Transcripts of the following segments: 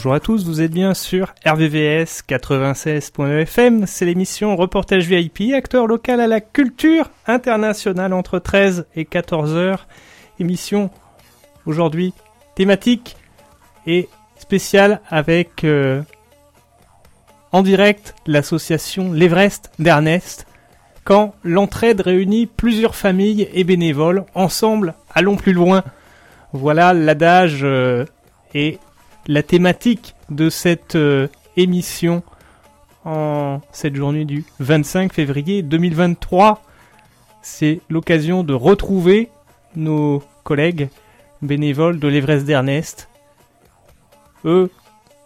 Bonjour à tous, vous êtes bien sur RVVS 96.fm, c'est l'émission Reportage VIP, acteur local à la culture internationale entre 13 et 14 heures. Émission aujourd'hui thématique et spéciale avec euh, en direct l'association L'Everest d'Ernest. Quand l'entraide réunit plusieurs familles et bénévoles, ensemble, allons plus loin. Voilà l'adage euh, et la thématique de cette euh, émission en cette journée du 25 février 2023. C'est l'occasion de retrouver nos collègues bénévoles de l'Everest d'Ernest, eux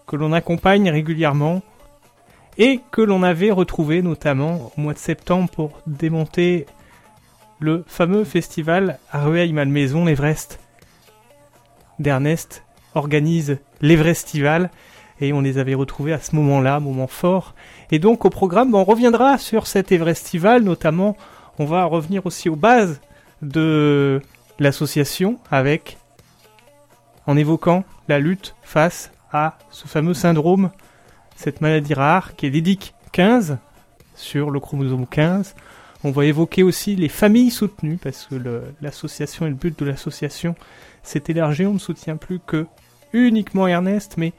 que l'on accompagne régulièrement et que l'on avait retrouvé notamment au mois de septembre pour démonter le fameux festival à Rueil-Malmaison, l'Everest d'Ernest organise l'Everestival et on les avait retrouvés à ce moment-là, moment fort. Et donc au programme, on reviendra sur cet Everestival, notamment on va revenir aussi aux bases de l'association avec en évoquant la lutte face à ce fameux syndrome, cette maladie rare qui est l'IDIC 15 sur le chromosome 15. On va évoquer aussi les familles soutenues parce que l'association et le but de l'association s'est élargi. On ne soutient plus que uniquement Ernest, mais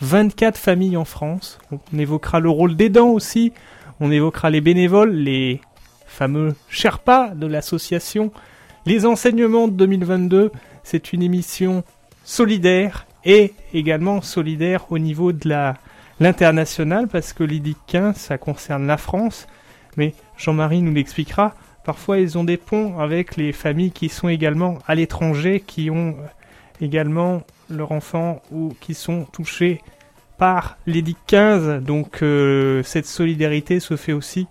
24 familles en France. On évoquera le rôle d'aidant aussi. On évoquera les bénévoles, les fameux Sherpas de l'association. Les enseignements de 2022, c'est une émission solidaire et également solidaire au niveau de la l'international parce que l'IDIC 15 ça concerne la France mais Jean-Marie nous l'expliquera parfois ils ont des ponts avec les familles qui sont également à l'étranger qui ont également leurs enfants ou qui sont touchés par l'édit 15. Donc euh, cette solidarité se fait aussi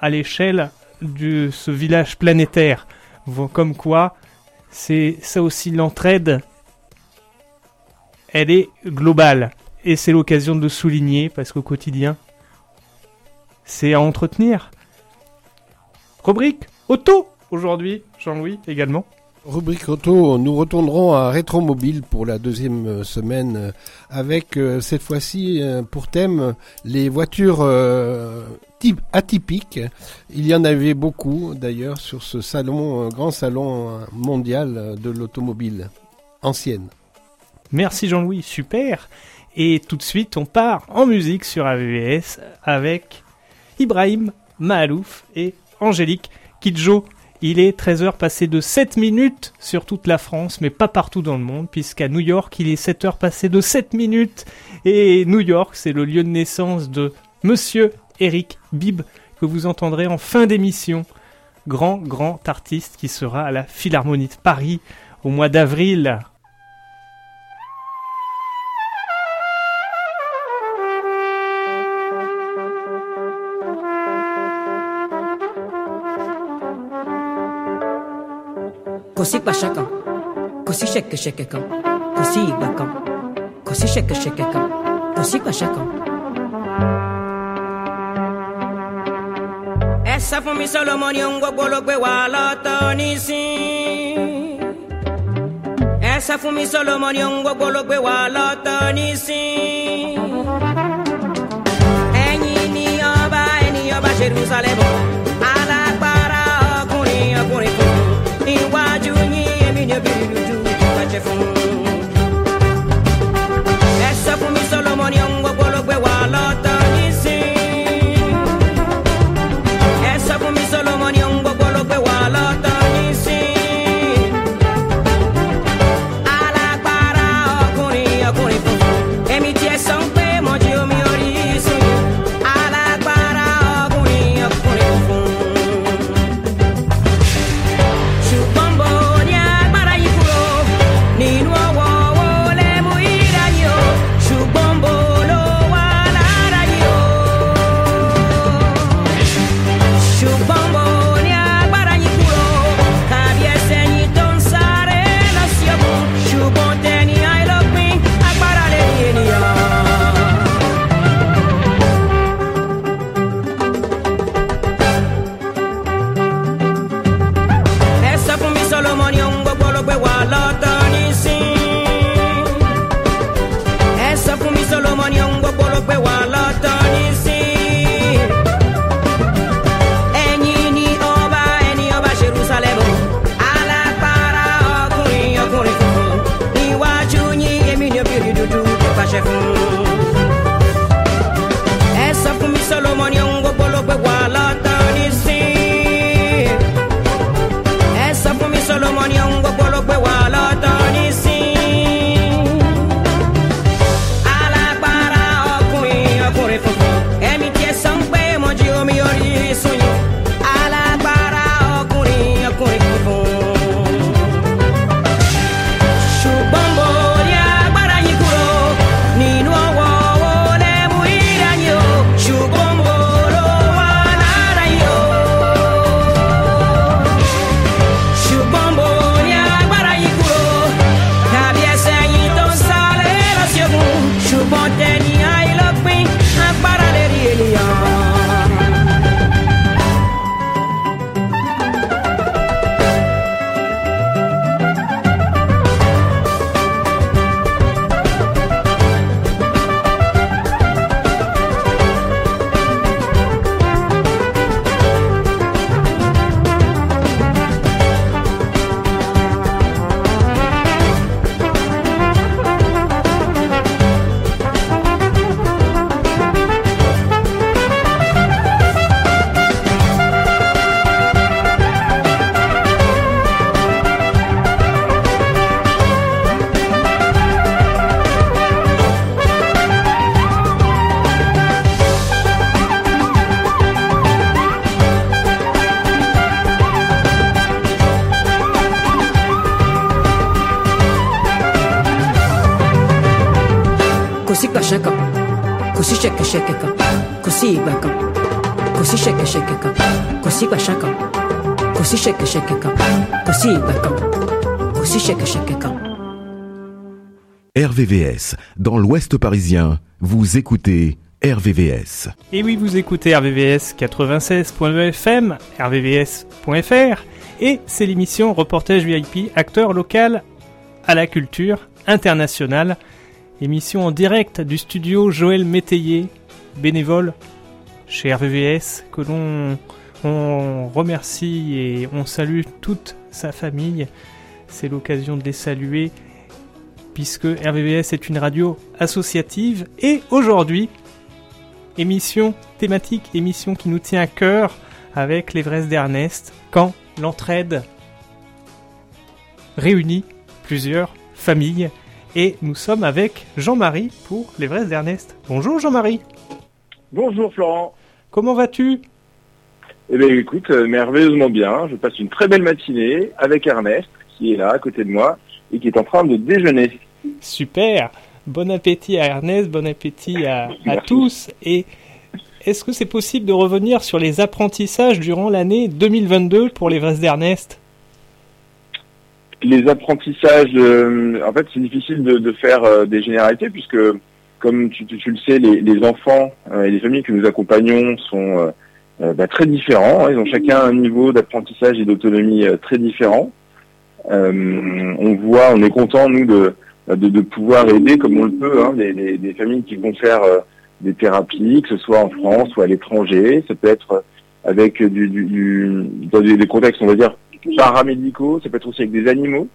à l'échelle de ce village planétaire. Comme quoi, c'est ça aussi l'entraide. Elle est globale. Et c'est l'occasion de le souligner parce qu'au quotidien, c'est à entretenir. Rubrique auto aujourd'hui, Jean-Louis également. Rubrique auto, nous retournerons à Rétromobile pour la deuxième euh, semaine euh, avec euh, cette fois-ci pour thème les voitures type atypiques. Il y en avait beaucoup d'ailleurs sur ce salon, grand salon mondial de l'automobile ancienne. Merci Jean-Louis, super. Et tout de suite, on part en musique sur AVS avec Ibrahim Mahalouf et Angélique Kidjo. Il est 13h passé de 7 minutes sur toute la France, mais pas partout dans le monde, puisqu'à New York, il est 7h passé de 7 minutes. Et New York, c'est le lieu de naissance de Monsieur Eric Bibb, que vous entendrez en fin d'émission. Grand, grand artiste qui sera à la Philharmonie de Paris au mois d'avril. Così pasciacan, così shake shake can, così bacan, così shake shake can, così pasciacan. Essa fún mi Solomon un gbogbo ló gbé wa lọ́tọ̀ nísìn. Mi Solomon un gbogbo ló gbé wa lọ́tọ̀ ni ọba ẹni ọba Jerusalem. Solomon Young RVVS, dans l'Ouest parisien, vous écoutez RVVS. Et oui, vous écoutez RVVS 96.2 FM, rvvs.fr, et c'est l'émission Reportage VIP, acteur local à la culture internationale. Émission en direct du studio Joël Métayer, bénévole chez RVVS, que l'on on remercie et on salue toute sa famille. C'est l'occasion de les saluer puisque RVVS est une radio associative et aujourd'hui, émission thématique, émission qui nous tient à cœur avec l'Everest d'Ernest, quand l'entraide réunit plusieurs familles. Et nous sommes avec Jean-Marie pour l'Everest d'Ernest. Bonjour Jean-Marie. Bonjour Florent. Comment vas-tu? Eh bien écoute, euh, merveilleusement bien. Je passe une très belle matinée avec Ernest qui est là à côté de moi et qui est en train de déjeuner. Super. Bon appétit à Ernest, bon appétit à, tous. Et est-ce que c'est possible de revenir sur les apprentissages durant l'année 2022 pour l'Everest d'Ernest? Les apprentissages, euh, en fait c'est difficile de, de faire euh, des généralités puisque comme tu, tu- tu le sais, les, les enfants euh, et les familles que nous accompagnons sont euh, bah, très différents. Ils ont chacun un niveau d'apprentissage et d'autonomie euh, très différent. Euh, on voit, on est content nous de, de, de pouvoir aider comme on le peut hein, des, des- des familles qui vont faire euh, des thérapies, que ce soit en France ou à l'étranger. Ça peut être avec du, du, du- dans des, contextes, on va dire, paramédicaux. Ça peut être aussi avec des animaux.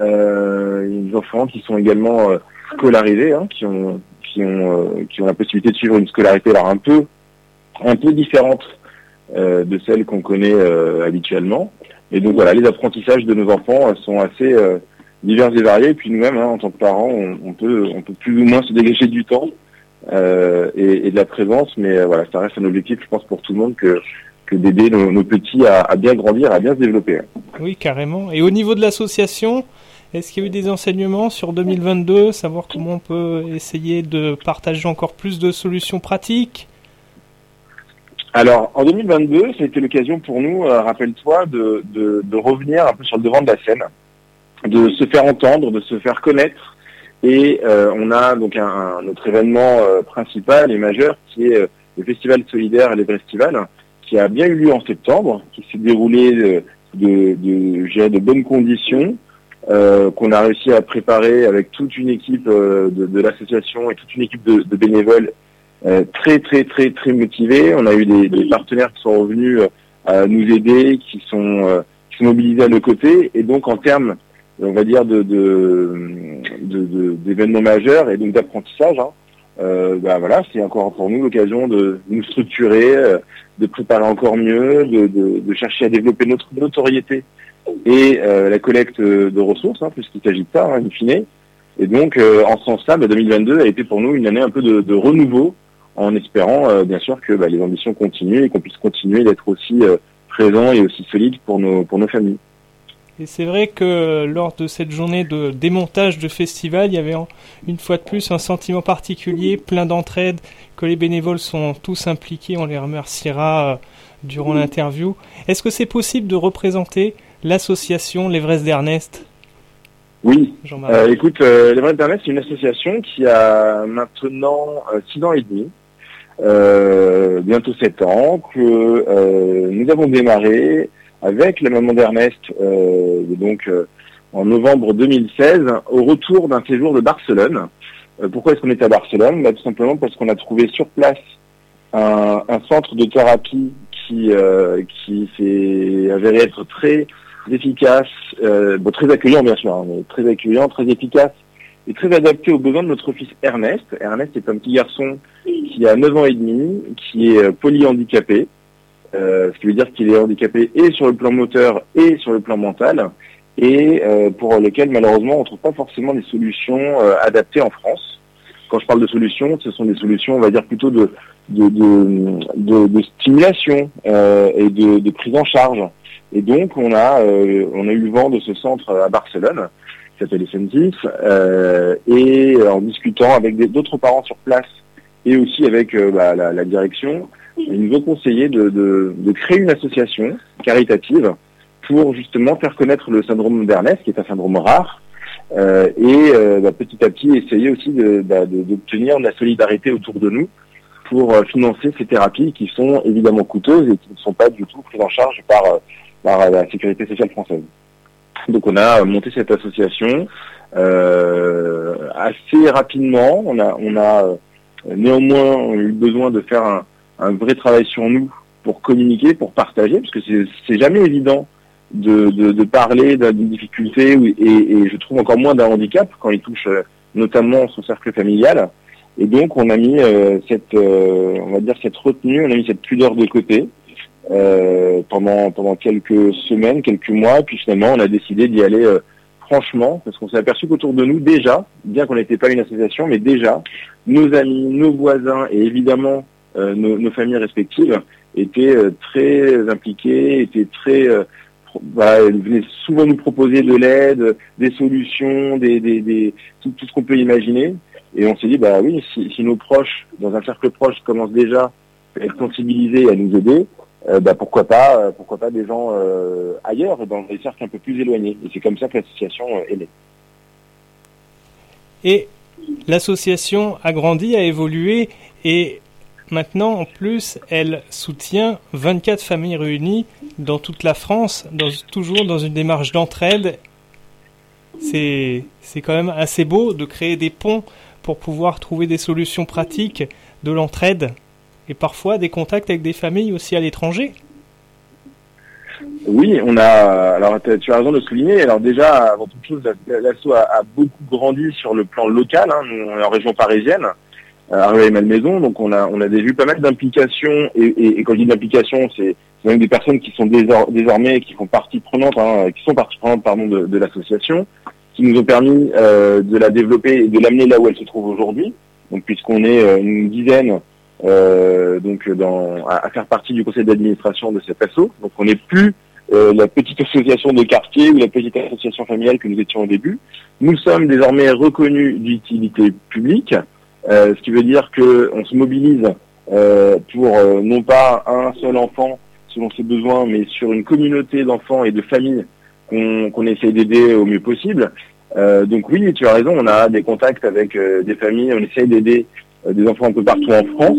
Euh, des enfants qui sont également euh, scolarisés, hein, qui ont qui ont qui ont la possibilité de suivre une scolarité alors un peu un peu différente euh, de celle qu'on connaît euh, habituellement. Et donc voilà, les apprentissages de nos enfants sont assez euh, divers et variés. Et puis nous-mêmes, hein, en tant que parents, on, peut on peut plus ou moins se dégager du temps et, de la présence, mais voilà, ça reste un objectif, je pense, pour tout le monde que que d'aider nos, petits à, à bien grandir, à bien se développer. Oui, carrément. Et au niveau de l'association, est-ce qu'il y a eu des enseignements sur 2022, savoir comment on peut essayer de partager encore plus de solutions pratiques? Alors, en 2022, c'était l'occasion pour nous, euh, rappelle-toi, de, de, de revenir un peu sur le devant de la scène, de se faire entendre, de se faire connaître. Et euh, on a donc un, un- notre événement euh, principal et majeur qui est euh, le Festival solidaire et l'Everestival, qui a bien eu lieu en septembre, qui s'est déroulé de, de, de, de bonnes conditions, euh, qu'on a réussi à préparer avec toute une équipe euh, de, de l'association et toute une équipe de, de bénévoles très très très très motivés. On a eu des, partenaires qui sont revenus euh, à nous aider, qui sont euh, qui mobilisés à nos côtés. Et donc en termes, on va dire d'événements majeurs et donc d'apprentissage, hein, euh, bah voilà, c'est encore pour nous l'occasion de nous structurer, euh, de préparer encore mieux, de, chercher à développer notre notoriété et euh, la collecte de ressources, hein, puisqu'il s'agit de ça, hein, in fine. Et donc, euh, en ce sens-là, bah, 2022 a été pour nous une année un peu de renouveau, en espérant euh, bien sûr que bah, les ambitions continuent et qu'on puisse continuer d'être aussi euh, présents et aussi solides pour nos, pour nos familles. Et c'est vrai que lors de cette journée de démontage de festival, il y avait une fois de plus un sentiment particulier, plein d'entraide, que les bénévoles sont tous impliqués, on les remerciera euh, durant l'interview. Est-ce que c'est possible de représenter l'association l'Everest d'Ernest? Oui, Euh, écoute, euh, les Vrais Internet, c'est une association qui a maintenant euh, six ans et demi, euh, bientôt sept ans, que euh, nous avons démarré avec la maman d'Ernest, euh, donc en novembre 2016, au retour d'un séjour de Barcelone. Pourquoi est-ce qu'on était à Barcelone? Bah, Tout simplement parce qu'on a trouvé sur place un, centre de thérapie qui, qui s'est avéré être très efficace, bon, très accueillant bien sûr, hein, mais très accueillant, très efficace et très adapté aux besoins de notre fils Ernest. Ernest est un petit garçon qui a 9 ans et demi, qui est euh, polyhandicapé, euh, ce qui veut dire qu'il est handicapé et sur le plan moteur et sur le plan mental, et euh, pour lequel malheureusement on ne trouve pas forcément des solutions euh, adaptées en France. Quand je parle de solutions, ce sont des solutions, on va dire plutôt de, de, de, de- stimulation euh, et de, de prise en charge. Et donc on a euh, on a eu vent de ce centre à Barcelone s'appelle Essentis, euh, et en discutant avec d'autres parents sur place et aussi avec euh, bah, la, la direction, ils nous ont conseillé de, de- de créer une association caritative pour justement faire connaître le syndrome d'Ernest, qui est un syndrome rare, euh, et euh, bah, petit à petit essayer aussi de- bah, de- d'obtenir de la solidarité autour de nous pour euh, financer ces thérapies qui sont évidemment coûteuses et qui ne sont pas du tout prises en charge par, euh, par la sécurité sociale française. Donc on a monté cette association euh, assez rapidement. On a, on a euh, néanmoins eu besoin de faire un, vrai travail sur nous pour communiquer, pour partager, parce que c'est- jamais évident de, de, parler d'une difficulté et, je trouve encore moins d'un handicap quand il touche euh, notamment son cercle familial. Et donc on a mis cette, on va dire cette retenue, on a mis cette pudeur de côté euh, pendant pendant quelques semaines, quelques mois, puis finalement on a décidé d'y aller euh, franchement, parce qu'on s'est aperçu qu'autour de nous déjà, bien qu'on n'était pas une association, mais déjà nos amis, nos voisins et évidemment euh, nos, nos familles respectives étaient euh, très impliqués, étaient très euh, bah, venaient souvent nous proposer de l'aide, des solutions, des, des, des- tout, tout ce qu'on peut imaginer. Et on s'est dit, bah oui, si, si nos proches, dans un cercle proche, commencent déjà à être sensibilisés et à nous aider, euh, bah pourquoi pas, euh, pourquoi pas des gens euh, ailleurs, dans des cercles un peu plus éloignés. Et c'est comme ça que l'association euh, est née. Et l'association a grandi, a évolué et maintenant en plus elle soutient 24 familles réunies dans toute la France, dans, toujours dans une démarche d'entraide. C'est c'est quand même assez beau de créer des ponts pour pouvoir trouver des solutions pratiques de l'entraide et parfois des contacts avec des familles aussi à l'étranger? Oui, on a. Alors, tu as raison de le souligner. Alors déjà, avant toute chose, la- l'asso a, beaucoup grandi sur le plan local. Hein. Nous, on est en région parisienne, euh, à Rueil-Malmaison, donc on a on a pas mal d'implications. Et, et, quand je dis d'implications, c'est même des personnes qui sont désor- désormais qui font partie prenante, hein, qui sont partie prenante pardon de, l'association, qui nous ont permis euh, de la développer et de l'amener là où elle se trouve aujourd'hui. Donc puisqu'on est euh, une dizaine donc dans, à, faire partie du conseil d'administration de cet asso. Donc on n'est plus euh, la petite association de quartier ou la petite association familiale que nous étions au début. Nous sommes désormais reconnus d'utilité publique, euh, ce qui veut dire que on se mobilise euh, pour euh, non pas un seul enfant selon ses besoins, mais sur une communauté d'enfants et de familles qu'on qu'on essaie d'aider au mieux possible. Euh, donc oui, tu as raison, on a des contacts avec euh, des familles, on essaye d'aider euh, des enfants un peu partout en France.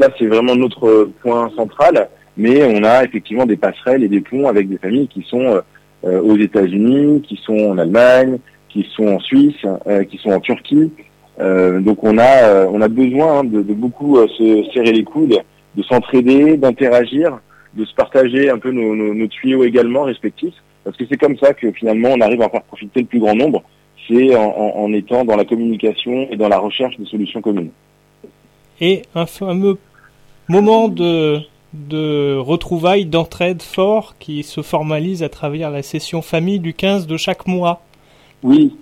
Ça, c'est vraiment notre point central. Mais on a effectivement des passerelles et des ponts avec des familles qui sont euh, euh, aux États-Unis, qui sont en Allemagne, qui sont en Suisse, euh, qui sont en Turquie. Euh, donc on a euh, on a besoin hein, de, de beaucoup euh, se serrer les coudes, de s'entraider, d'interagir, de se partager un peu nos, nos, nos tuyaux également respectifs, parce que c'est comme ça que finalement on arrive à en profiter le plus grand nombre. C'est en, en, en étant dans la communication et dans la recherche de solutions communes. Et un fameux moment de, de retrouvailles, d'entraide fort qui se formalise à travers la session famille du 15 de chaque mois. Oui,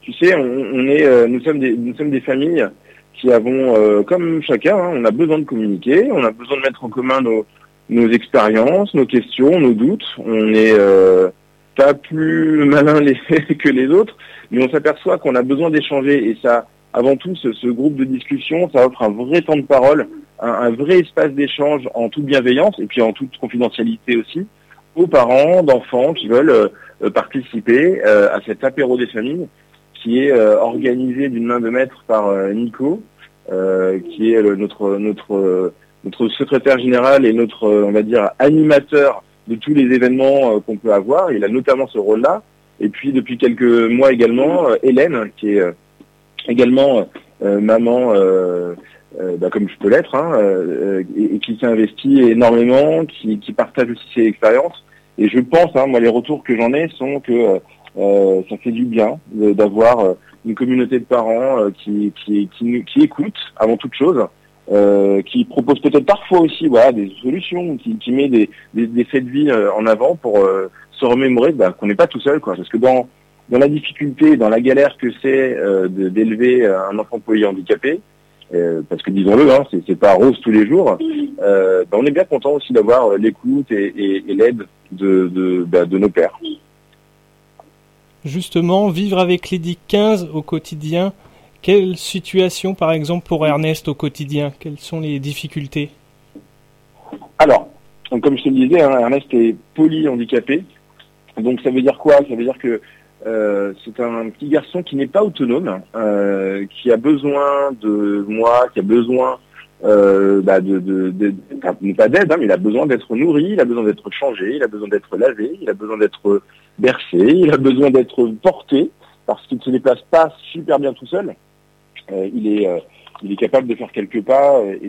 tu sais, on, est, euh, nous sommes des, nous sommes des familles qui avons, euh, comme chacun, hein, on a besoin de communiquer, on a besoin de mettre en commun nos, nos expériences, nos questions, nos doutes. On est euh, pas plus malin les, que les autres, mais on s'aperçoit qu'on a besoin d'échanger et ça, avant tout, ce, ce, groupe de discussion, ça offre un vrai temps de parole, un, un vrai espace d'échange en toute bienveillance et puis en toute confidentialité aussi aux parents d'enfants qui veulent euh, participer euh, à cet apéro des familles qui est euh, organisé d'une main de maître par euh, Nico, qui est le, notre notre notre secrétaire général et notre on va dire animateur de tous les événements qu'on peut avoir. Il a notamment ce rôle-là. Et puis depuis quelques mois également, Hélène, qui est également maman, bah, comme je peux l'être, hein, et, et, qui s'est investi énormément, qui, qui, partage aussi ses expériences. Et je pense, hein, moi, les retours que j'en ai sont que euh, ça fait du bien d'avoir euh, une communauté de parents euh, qui, qui, qui, écoute avant toute chose, euh, qui propose peut-être parfois aussi voilà, des solutions, qui, qui met des, des, des, faits de vie en avant pour se remémorer bah, qu'on n'est pas tout seul. Quoi. Parce que dans, dans la difficulté, dans la galère que c'est d'élever un enfant polyhandicapé, parce que disons-le, hein, c'est pas rose tous les jours, bah, on est bien content aussi d'avoir l'écoute et, et, et l'aide de, de, bah, de nos pères. Justement, vivre avec l'EDIC 15 au quotidien, quelle situation par exemple pour Ernest au quotidien? Quelles sont les difficultés? Alors, donc, comme je te le disais, hein, Ernest est polyhandicapé. Donc ça veut dire quoi? Ça veut dire que euh, c'est un petit garçon qui n'est pas autonome, euh, qui a besoin de moi, qui a besoin euh, bah de, de, de, pas d'aide, hein, mais il a besoin d'être nourri, il a besoin d'être changé, il a besoin d'être lavé, il a besoin d'être bercé, il a besoin d'être porté, parce qu'il ne se déplace pas super bien tout seul. Euh, il est euh, il est capable de faire quelques pas et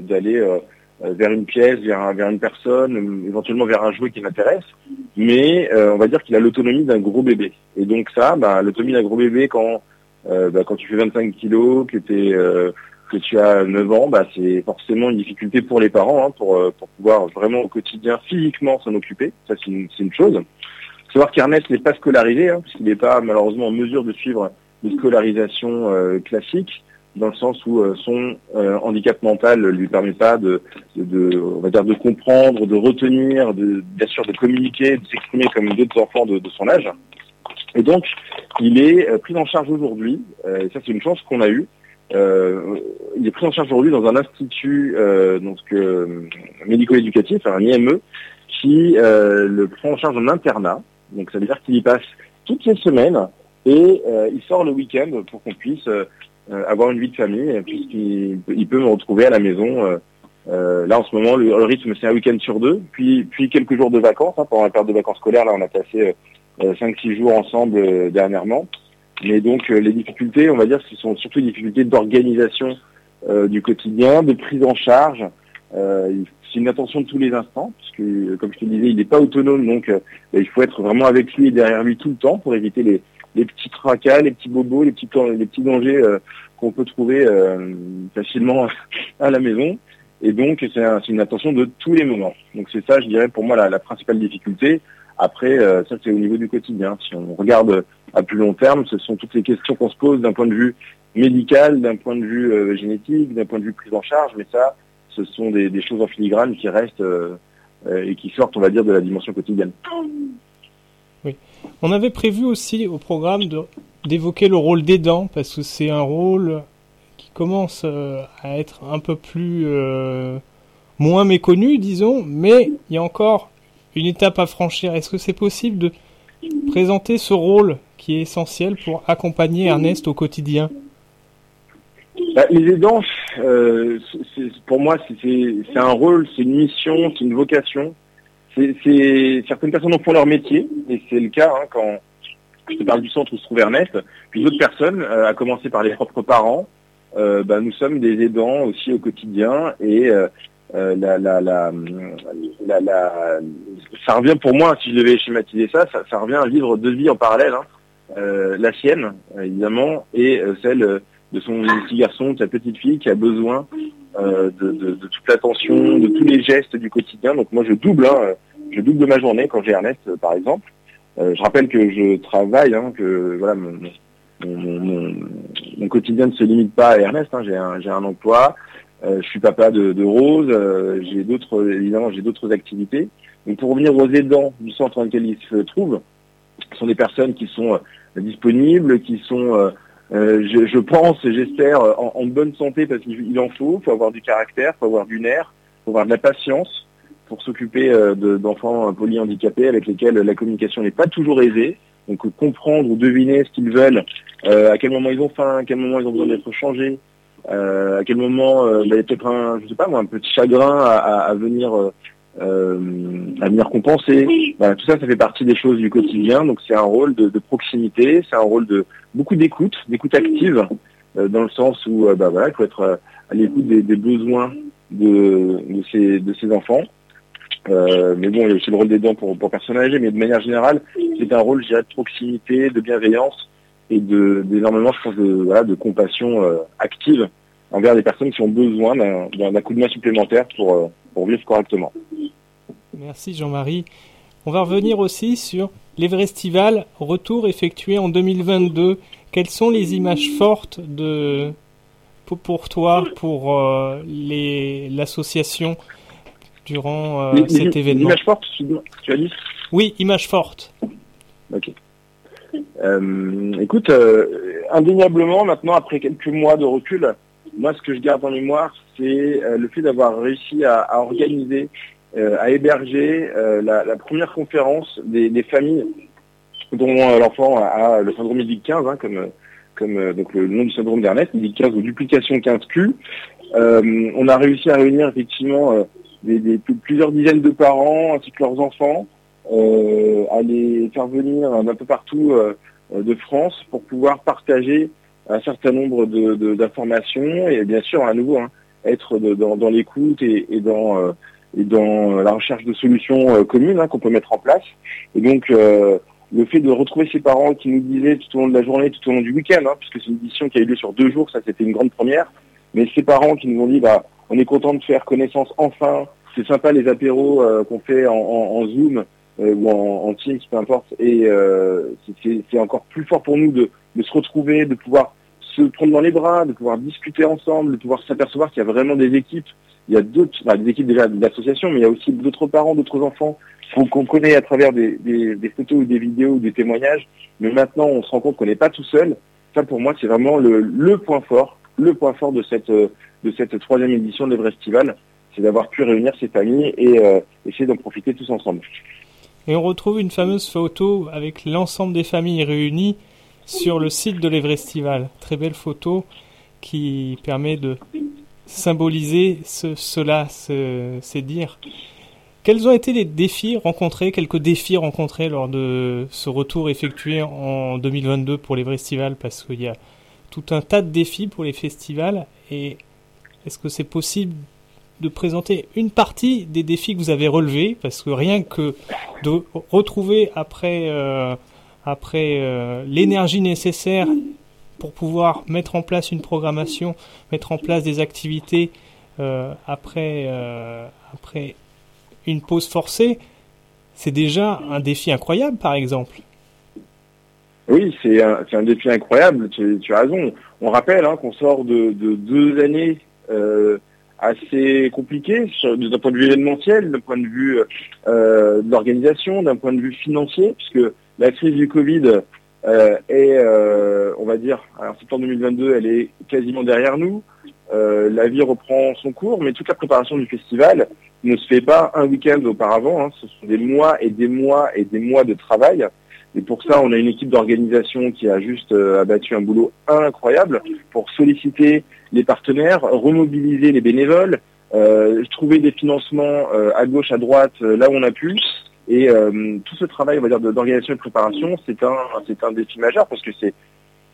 d'aller vers une pièce, vers, vers une personne, éventuellement vers un jouet qui l'intéresse, mais on va dire qu'il a l'autonomie d'un gros bébé. Et donc ça, bah, l'autonomie d'un gros bébé quand bah, quand tu fais 25 kilos, que tu as 9 ans, bah, c'est forcément une difficulté pour les parents hein, pour, euh, pouvoir vraiment au quotidien physiquement s'en occuper. Ça, c'est une, une, chose. Savoir qu'Ernest n'est pas scolarisé, hein, puisqu'il n'est pas malheureusement en mesure de suivre une scolarisation euh, classique, dans le sens où euh, son handicap mental ne lui permet pas de, de, on va dire, de comprendre, de retenir, de, bien sûr de communiquer, de s'exprimer comme d'autres enfants de, de, son âge. Et donc, il est pris en charge aujourd'hui, et ça c'est une chance qu'on a eue, euh, il est pris en charge aujourd'hui dans un institut euh, donc euh, médico-éducatif, un IME, qui euh, le prend en charge en internat. Donc ça veut dire qu'il y passe toutes les semaines et euh, il sort le week-end pour qu'on puisse avoir une vie de famille, puisqu'il il peut me retrouver à la maison. là en ce moment, le, rythme c'est un week-end sur deux, puis puis quelques jours de vacances. Hein, pendant la période de vacances scolaires, là on a passé 5-6 jours ensemble dernièrement. Mais donc euh, les difficultés, on va dire, ce sont surtout des difficultés d'organisation euh, du quotidien, de prise en charge. Euh, c'est une attention de tous les instants, puisque comme je te disais, il n'est pas autonome, donc il faut être vraiment avec lui et derrière lui tout le temps pour éviter les, les petits tracas, les petits bobos, les petits, dangers qu'on peut trouver facilement à la maison. Et donc c'est une attention de tous les moments. Donc c'est ça, je dirais, pour moi la, principale difficulté. Après, ça c'est au niveau du quotidien. Si on regarde à plus long terme, ce sont toutes les questions qu'on se pose d'un point de vue médical, d'un point de vue euh, génétique, d'un point de vue prise en charge, mais ça, ce sont des, choses en filigrane qui restent euh, euh, et qui sortent, on va dire, de la dimension quotidienne. Oui. On avait prévu aussi au programme d'évoquer le rôle d'aidant, parce que c'est un rôle qui commence à être un peu plus moins méconnu, disons, mais il y a encore une étape à franchir. Est-ce que c'est possible de présenter ce rôle qui est essentiel pour accompagner Ernest au quotidien? Bah, Les aidants, euh, pour moi, c'est un rôle, c'est une mission, c'est une vocation. C'est certaines personnes en font leur métier, et c'est le cas hein, quand je te parle du centre où se trouve Ernest. Puis d'autres personnes, euh, à commencer par les propres parents, euh, bah, nous sommes des aidants aussi au quotidien, et la, la, la, ça revient pour moi, si je devais schématiser ça, ça, revient à vivre deux vies en parallèle. Hein. Euh, la sienne, évidemment, et euh, celle de son petit garçon, de sa petite fille qui a besoin euh, de, toute l'attention, de tous les gestes du quotidien. Donc moi je double, hein, je double ma journée quand j'ai Ernest par exemple. je rappelle que je travaille, hein, que voilà mon, mon, quotidien ne se limite pas à Ernest. Hein. j'ai un, un emploi, je suis papa de, de Rose, j'ai d'autres évidemment j'ai d'autres activités. Donc pour revenir aux aidants du centre dans lequel il se trouve, ce sont des personnes qui sont euh, disponibles, qui sont, euh, euh, je, je, pense, j'espère, en, bonne santé parce qu'il en faut. Il faut avoir du caractère, il faut avoir du nerf, il faut avoir de la patience pour s'occuper d'enfants polyhandicapés avec lesquels la communication n'est pas toujours aisée. Donc comprendre ou deviner ce qu'ils veulent, à quel moment ils ont faim, à quel moment ils ont besoin d'être changés, à quel moment bah, il y a peut-être un, je sais pas moi, un petit chagrin à, venir euh, à venir compenser. tout ça, ça fait partie des choses du quotidien. Donc c'est un rôle de, proximité, c'est un rôle de beaucoup d'écoute, d'écoute active, euh, dans le sens où euh, bah, voilà, il faut être à l'écoute des, besoins de, de, ces, de ces enfants. mais bon, il y a aussi le rôle des dents pour, pour personnes âgées, mais de manière générale, c'est un rôle, je dirais, de proximité, de bienveillance et de d'énormément, je pense, de, voilà, de compassion active envers les personnes qui ont besoin d'un coup de main supplémentaire pour, pour vivre correctement. Merci Jean-Marie. On va revenir aussi sur l'Everestival, retour effectué en 2022. Quelles sont les images fortes de, pour, toi, pour euh, l'association durant euh, cet événement? Images fortes, tu as dit? Oui, images fortes. Ok. Euh, écoute, indéniablement, maintenant, après quelques mois de recul, moi, ce que je garde en mémoire, c'est euh, le fait d'avoir réussi à, organiser, euh, à héberger euh, la, première conférence des, familles dont l'enfant a, le syndrome IDIC 15, hein, comme, donc le nom du syndrome d'Ernest, IDIC 15 ou duplication 15Q. Euh, on a réussi à réunir effectivement plusieurs dizaines de parents ainsi que leurs enfants, à les faire venir d'un peu partout de France pour pouvoir partager un certain nombre de- de- d'informations et bien sûr à nouveau hein, être de- dans, dans l'écoute et, et dans euh, et dans la recherche de solutions euh, communes hein, qu'on peut mettre en place. Et donc euh, le fait de retrouver ces parents qui nous disaient tout au long de la journée, tout au long du week-end, hein, puisque c'est une édition qui a eu lieu sur deux jours, ça c'était une grande première, mais ces parents qui nous ont dit bah on est content de faire connaissance enfin, c'est sympa les apéros euh, qu'on fait en, en- Zoom ou en, en Teams, peu importe, et euh, c'est- encore plus fort pour nous de, de se retrouver, de pouvoir se prendre dans les bras, de pouvoir discuter ensemble, de pouvoir s'apercevoir qu'il y a vraiment des équipes, il y a d'autres, bah, des équipes déjà d'associations, mais il y a aussi d'autres parents, d'autres enfants qu'on connaît à travers des, des- des photos ou des vidéos ou des témoignages, mais maintenant on se rend compte qu'on n'est pas tout seul. Ça pour moi c'est vraiment le, le point fort, le point fort de cette euh, de cette troisième édition de l'Evrestival, c'est d'avoir pu réunir ces familles et euh, essayer d'en profiter tous ensemble. Et on retrouve une fameuse photo avec l'ensemble des familles réunies sur le site de l'Evrestival. Très belle photo qui permet de symboliser ce, cela, ce- c'est dire. Quels ont été les défis rencontrés, quelques défis rencontrés lors de ce retour effectué en 2022 pour l'Evrestival Parce qu'il y a tout un tas de défis pour les festivals. Et est-ce que c'est possible de présenter une partie des défis que vous avez relevés Parce que rien que de retrouver après, euh, après euh, l'énergie nécessaire pour pouvoir mettre en place une programmation, mettre en place des activités euh, après, après une pause forcée, c'est déjà un défi incroyable, par exemple. Oui, c'est un, défi incroyable, tu, as raison. On rappelle hein, qu'on sort de, de deux années assez compliquées sur- d'un point de vue événementiel, d'un point de vue euh, de l'organisation, d'un point de vue financier, puisque la crise du Covid euh, est, euh, on va dire, en septembre 2022, elle est quasiment derrière nous. Euh, la vie reprend son cours, mais toute la préparation du festival ne se fait pas un week-end auparavant. hein. Ce sont des mois et des mois et des mois de travail. Et pour ça, on a une équipe d'organisation qui a juste euh, abattu un boulot incroyable pour solliciter les partenaires, remobiliser les bénévoles, euh, trouver des financements euh, à gauche, à droite, là où on a pu. Et tout ce travail, on va dire, d'organisation et de préparation, c'est un, c'est un défi majeur parce que c'est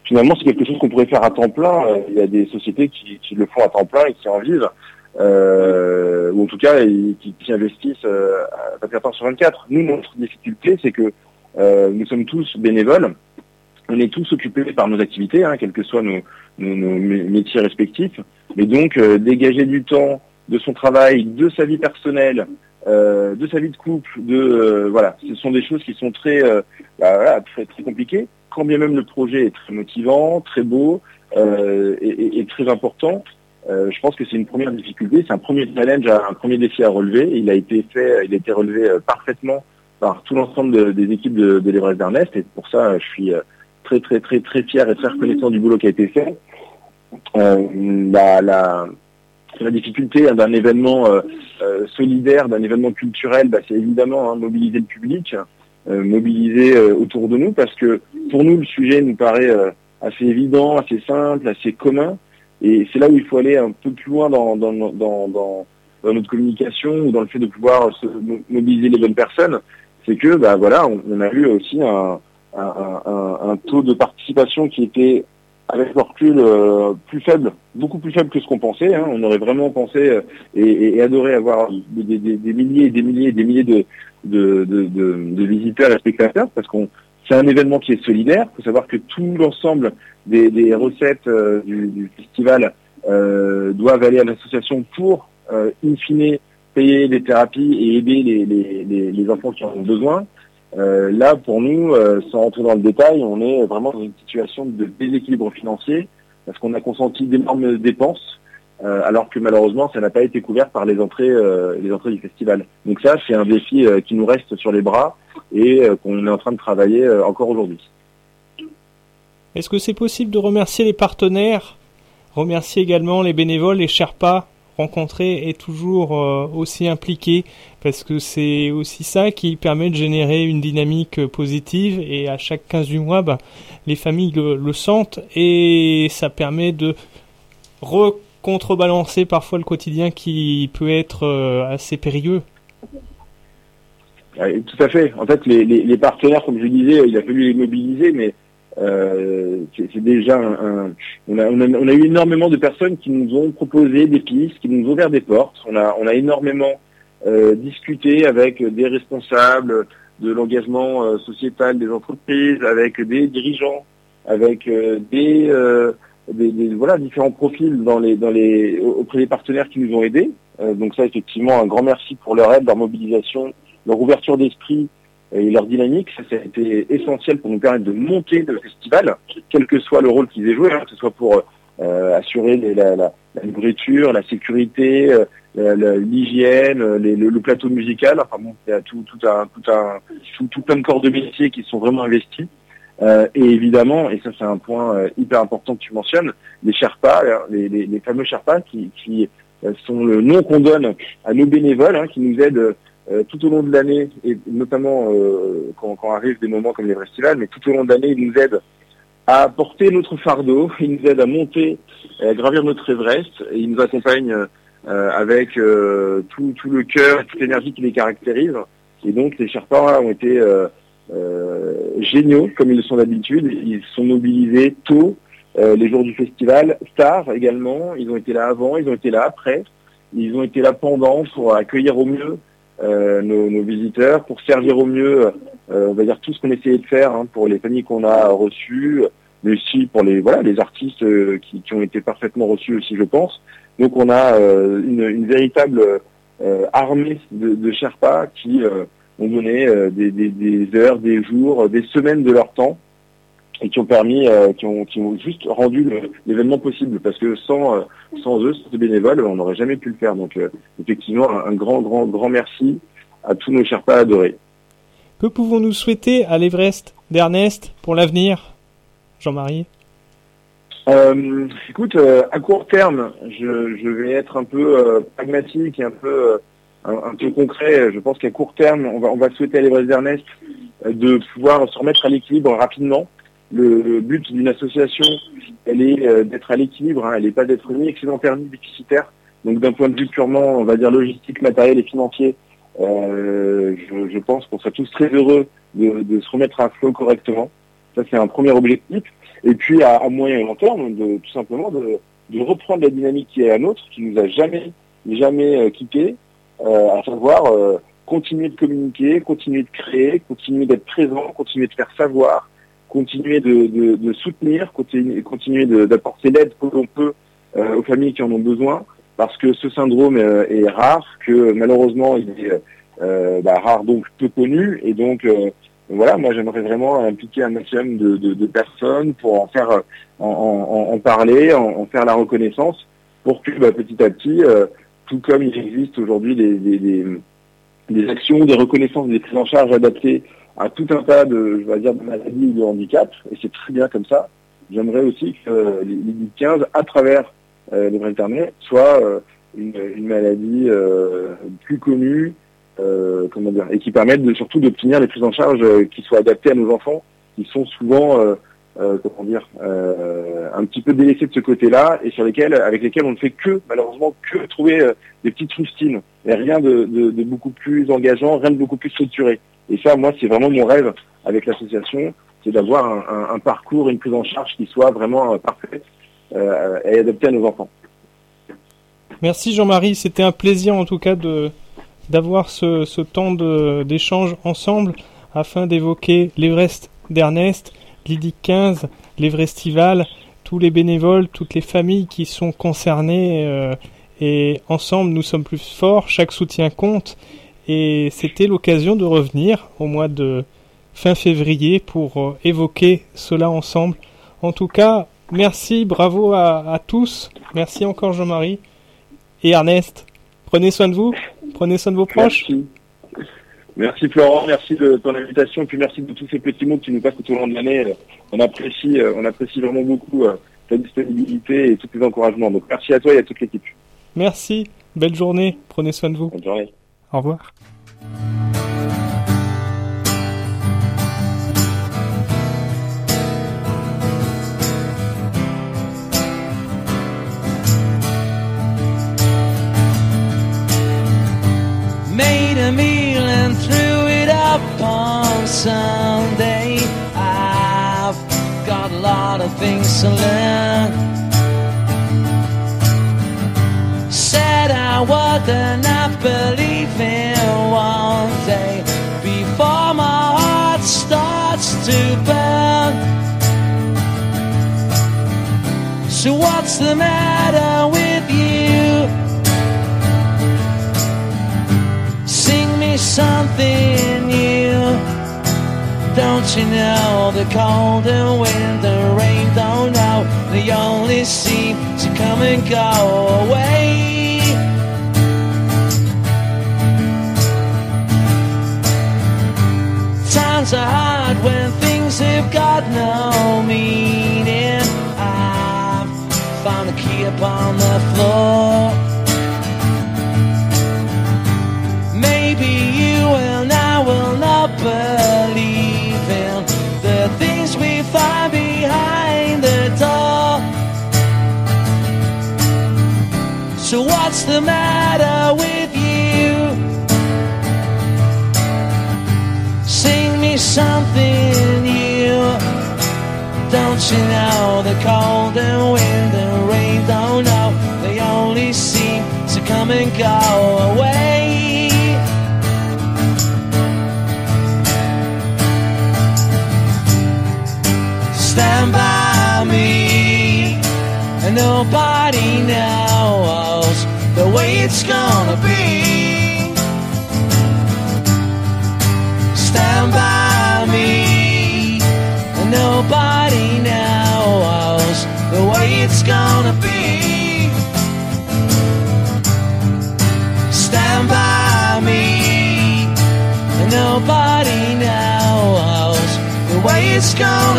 finalement c'est quelque chose qu'on pourrait faire à temps plein. Il y a des sociétés qui, le font à temps plein et qui en vivent, ou en tout cas qui, qui investissent à 24 heures sur 24. Nous, notre difficulté, c'est que nous sommes tous bénévoles. On est tous occupés par nos activités, hein, quels que soient nos, nos- nos mé- métiers respectifs. Mais donc, euh, dégager du temps de son travail, de sa vie personnelle, euh, de sa vie de couple, de euh, voilà, ce sont des choses qui sont très, euh, bah, voilà, très, très compliquées. Quand bien même le projet est très motivant, très beau euh, et, et- et très important, euh, je pense que c'est une première difficulté, c'est un premier challenge, un premier défi à relever. Il a été fait, il a été relevé euh, parfaitement par tout l'ensemble de- des équipes de, de l'Everest d'Ernest. Et pour ça, je suis euh, très très très très fier et très reconnaissant du boulot qui a été fait. Euh, la, difficulté hein, d'un événement euh, solidaire, d'un événement culturel, bah, c'est évidemment hein, mobiliser le public, mobiliser autour de nous, parce que pour nous, le sujet nous paraît assez évident, assez simple, assez commun. Et c'est là où il faut aller un peu plus loin dans, notre communication ou dans le fait de pouvoir se mo- mobiliser les bonnes personnes. C'est que, bah voilà, on, a eu aussi un, un, taux de participation qui était avec le recul euh, plus faible, beaucoup plus faible que ce qu'on pensait. hein. On aurait vraiment pensé euh, et, adoré avoir des, milliers et des milliers et des milliers de, de, de, de- visiteurs et spectateurs parce qu'on c'est un événement qui est solidaire. Il faut savoir que tout l'ensemble des, des recettes euh, du, du festival doivent aller à l'association pour, in fine, payer les thérapies et aider les, les, les, les enfants qui en ont besoin. Euh, là, pour nous, euh, sans rentrer dans le détail, on est vraiment dans une situation de déséquilibre financier parce qu'on a consenti d'énormes dépenses, euh, alors que malheureusement, ça n'a pas été couvert par les entrées, euh, les entrées du festival. Donc ça, c'est un défi euh, qui nous reste sur les bras et euh, qu'on est en train de travailler encore aujourd'hui. Est-ce que c'est possible de remercier les partenaires, remercier également les bénévoles, les Sherpas rencontrés et toujours euh, aussi impliqués parce que c'est aussi ça qui permet de générer une dynamique euh, positive et à chaque 15 du mois, bah, les familles le, sentent et ça permet de recontrebalancer parfois le quotidien qui peut être euh, assez périlleux. Tout à fait. En fait, les, partenaires, comme je disais, il a fallu les mobiliser, mais euh, c'est déjà on, a, eu énormément de personnes qui nous ont proposé des pistes, qui nous ont ouvert des portes. On a, on a énormément euh, discuté avec des responsables de l'engagement euh, sociétal des entreprises, avec des dirigeants, avec des, voilà différents profils dans les, dans les, auprès des partenaires qui nous ont aidés. donc ça, effectivement, un grand merci pour leur aide, leur mobilisation, leur ouverture d'esprit et leur dynamique, ça, a été essentiel pour nous permettre de monter le festival, quel que soit le rôle qu'ils aient joué, hein, que ce soit pour euh, assurer la, la, la, nourriture, la sécurité, euh, l'hygiène, le, plateau musical. Enfin bon, il y a tout, tout, un, tout, un, tout, plein de corps de métier qui sont vraiment investis. Euh, et évidemment, et ça c'est un point euh, hyper important que tu mentionnes, les Sherpas, hein, les, les, les fameux Sherpas qui, qui sont le nom qu'on donne à nos bénévoles, hein, qui nous aident euh, tout au long de l'année, et notamment euh, quand, quand, arrivent des moments comme les festivals, mais tout au long de l'année, ils nous aident à porter notre fardeau, ils nous aident à monter, à gravir notre Everest, et ils nous accompagnent euh, avec tout, tout, le cœur toute l'énergie qui les caractérise. Et donc les Sherpas ont été géniaux, comme ils le sont d'habitude, ils sont mobilisés tôt, les jours du festival, tard également, ils ont été là avant, ils ont été là après, ils ont été là pendant pour accueillir au mieux euh, nos, nos, visiteurs, pour servir au mieux, euh, on va dire tout ce qu'on essayait de faire hein, pour les familles qu'on a reçues, mais aussi pour les voilà les artistes euh, qui, qui, ont été parfaitement reçus aussi, je pense. Donc on a une, une, véritable armée de, de Sherpas qui ont donné des, des, des, heures, des jours, des semaines de leur temps et qui ont permis, euh, qui, ont, qui ont juste rendu l'événement possible, parce que sans, euh, sans eux, sans ces bénévoles, on n'aurait jamais pu le faire. Donc euh, effectivement, un, grand, grand, grand merci à tous nos chers pas adorés. Que pouvons-nous souhaiter à l'Everest d'Ernest pour l'avenir, Jean-Marie? Euh, Écoute, à court terme, je, je, vais être un peu pragmatique et un peu, un, un, peu concret. Je pense qu'à court terme, on va, on va souhaiter à l'Everest d'Ernest de pouvoir se remettre à l'équilibre rapidement le, but d'une association, elle est euh, d'être à l'équilibre, hein. elle n'est pas d'être ni excédentaire ni déficitaire. Donc d'un point de vue purement, on va dire, logistique, matériel et financier, euh, je, pense qu'on serait tous très heureux de, se remettre à flot correctement. Ça, c'est un premier objectif. Et puis, à, moyen et long terme, de, tout simplement, de, reprendre la dynamique qui est la nôtre, qui nous a jamais, jamais euh, quitté, à savoir continuer de communiquer, continuer de créer, continuer d'être présent, continuer de faire savoir, continuer de, de, soutenir, continuer, continuer d'apporter l'aide que l'on peut euh, aux familles qui en ont besoin, parce que ce syndrome euh, est rare, que malheureusement il est euh, bah, rare donc peu connu, et donc voilà, moi j'aimerais vraiment impliquer un maximum de, de, personnes pour en faire, en, en, parler, en, faire la reconnaissance, pour que bah, petit à petit, tout comme il existe aujourd'hui des, des, des actions, des reconnaissances, des prises en charge adaptées à tout un tas de, je vais dire, de maladies ou de handicap, et c'est très bien comme ça. J'aimerais aussi que les 15, à travers euh, le Internet, soit euh, une, maladie euh, plus connue, euh, comment dire, et qui permette de, surtout d'obtenir les prises en charge qui soient adaptées à nos enfants, qui sont souvent, comment dire, un petit peu délaissés de ce côté-là, et sur lesquels, avec lesquels on ne fait que, malheureusement, que trouver des petites rustines, et rien de, de, de beaucoup plus engageant, rien de beaucoup plus structuré. Et ça, moi, c'est vraiment mon rêve avec l'association, c'est d'avoir un, parcours, une prise en charge qui soit vraiment euh, parfaite euh, et adaptée à nos enfants. Merci Jean-Marie, c'était un plaisir en tout cas de d'avoir ce, ce temps d'échange ensemble afin d'évoquer l'Everest d'Ernest, l'IDIC 15, l'Everestival, tous les bénévoles, toutes les familles qui sont concernées euh, et ensemble nous sommes plus forts, chaque soutien compte et c'était l'occasion de revenir au mois de fin février pour euh, évoquer cela ensemble. En tout cas, merci, bravo à, tous. Merci encore Jean-Marie et Ernest. Prenez soin de vous, prenez soin de vos proches. Merci, Merci Florent, merci de ton invitation, puis merci de tous ces petits mots que tu nous passes tout au long de l'année. Euh, On apprécie, euh, on apprécie vraiment beaucoup ta disponibilité et tous tes encouragements. Donc merci à toi et à toute l'équipe. Merci, belle journée, prenez soin de vous. Bonne journée. Au revoir. made a meal and threw it up on Sunday. I've got a lot of things to learn. Said I would not So what's the matter with you? Sing me something new. Don't you know the cold and wind and rain don't know they only seem to come and go away. Times are hard when things have got no meaning. Upon the floor. Maybe you and I will not believe in the things we find behind the door. So what's the matter with you? Sing me something. Don't you know? The cold and wind and rain don't know. They only seem to come and go away. stand by me and nobody knows the way it's gonna be. Stand by